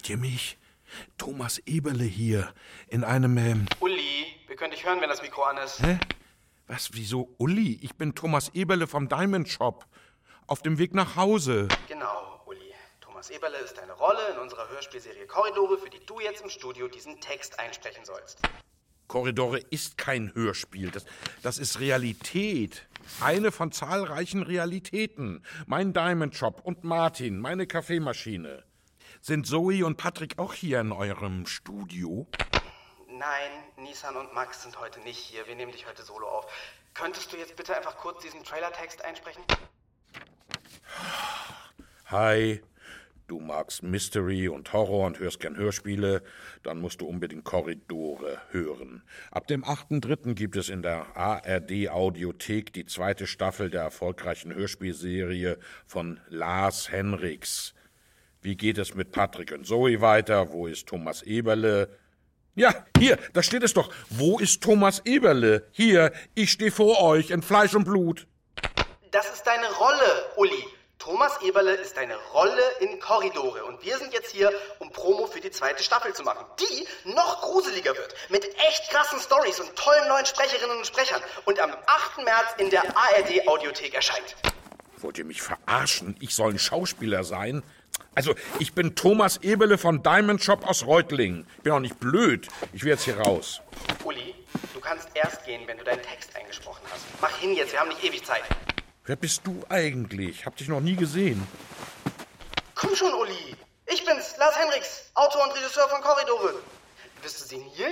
Hört ihr mich? Thomas Eberle hier. In einem. Ähm Uli, wir können dich hören, wenn das Mikro an ist. Hä? Was, wieso Uli? Ich bin Thomas Eberle vom Diamond Shop. Auf dem Weg nach Hause. Genau, Uli. Thomas Eberle ist deine Rolle in unserer Hörspielserie Korridore, für die du jetzt im Studio diesen Text einsprechen sollst. Korridore ist kein Hörspiel. Das, das ist Realität. Eine von zahlreichen Realitäten. Mein Diamond Shop und Martin, meine Kaffeemaschine. Sind Zoe und Patrick auch hier in eurem Studio? Nein, Nissan und Max sind heute nicht hier. Wir nehmen dich heute solo auf. Könntest du jetzt bitte einfach kurz diesen Trailertext einsprechen? Hi, du magst Mystery und Horror und hörst gern Hörspiele, dann musst du unbedingt Korridore hören. Ab dem 8.3. gibt es in der ARD Audiothek die zweite Staffel der erfolgreichen Hörspielserie von Lars Henriks. Wie geht es mit Patrick und Zoe weiter? Wo ist Thomas Eberle? Ja, hier, da steht es doch. Wo ist Thomas Eberle? Hier, ich stehe vor euch in Fleisch und Blut. Das ist deine Rolle, Uli. Thomas Eberle ist deine Rolle in Korridore und wir sind jetzt hier, um Promo für die zweite Staffel zu machen, die noch gruseliger wird, mit echt krassen Stories und tollen neuen Sprecherinnen und Sprechern und am 8. März in der ARD Audiothek erscheint. Wollt ihr mich verarschen? Ich soll ein Schauspieler sein? Also, ich bin Thomas Eberle von Diamond Shop aus Reutlingen. Bin auch nicht blöd. Ich will jetzt hier raus. Uli, du kannst erst gehen, wenn du deinen Text eingesprochen hast. Mach hin jetzt, wir haben nicht ewig Zeit. Wer bist du eigentlich? Hab dich noch nie gesehen. Komm schon, Uli. Ich bin's, Lars Henriks, Autor und Regisseur von Korridore. Wirst du sehen hier?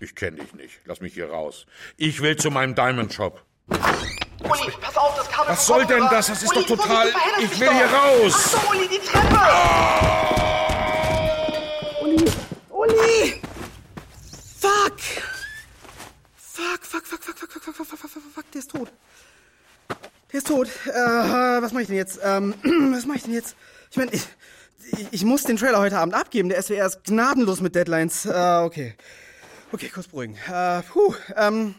Ich kenne dich nicht. Lass mich hier raus. Ich will zu meinem Diamond Shop. Uli, pass auf, das Kabel Was soll denn das? Das ist Uli, doch total- Vorsicht, Ich will doch. hier raus. Ach so, Uli, die Treppe. Uli! Uli! Fuck! Fuck, fuck, fuck, fuck, fuck, fuck, fuck, fuck, fuck, fuck, fuck, fuck, der ist tot. Der ist tot. Äh, was mache ich denn jetzt? Ähm, was mache ich denn jetzt? Ich meine, ich, ich, ich muss den Trailer heute Abend abgeben. Der SWR ist gnadenlos mit Deadlines. Äh, okay. Okay, kurz beruhigen. Äh, puh, ähm.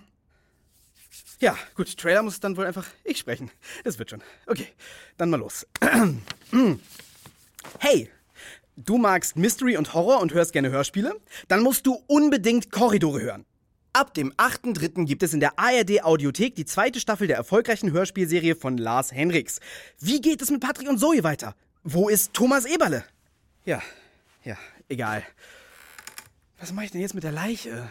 Ja, gut, Trailer muss dann wohl einfach ich sprechen. Das wird schon. Okay, dann mal los. Hey, du magst Mystery und Horror und hörst gerne Hörspiele? Dann musst du unbedingt Korridore hören. Ab dem 8.3. gibt es in der ARD Audiothek die zweite Staffel der erfolgreichen Hörspielserie von Lars Henriks. Wie geht es mit Patrick und Zoe weiter? Wo ist Thomas Eberle? Ja, ja, egal. Was mache ich denn jetzt mit der Leiche?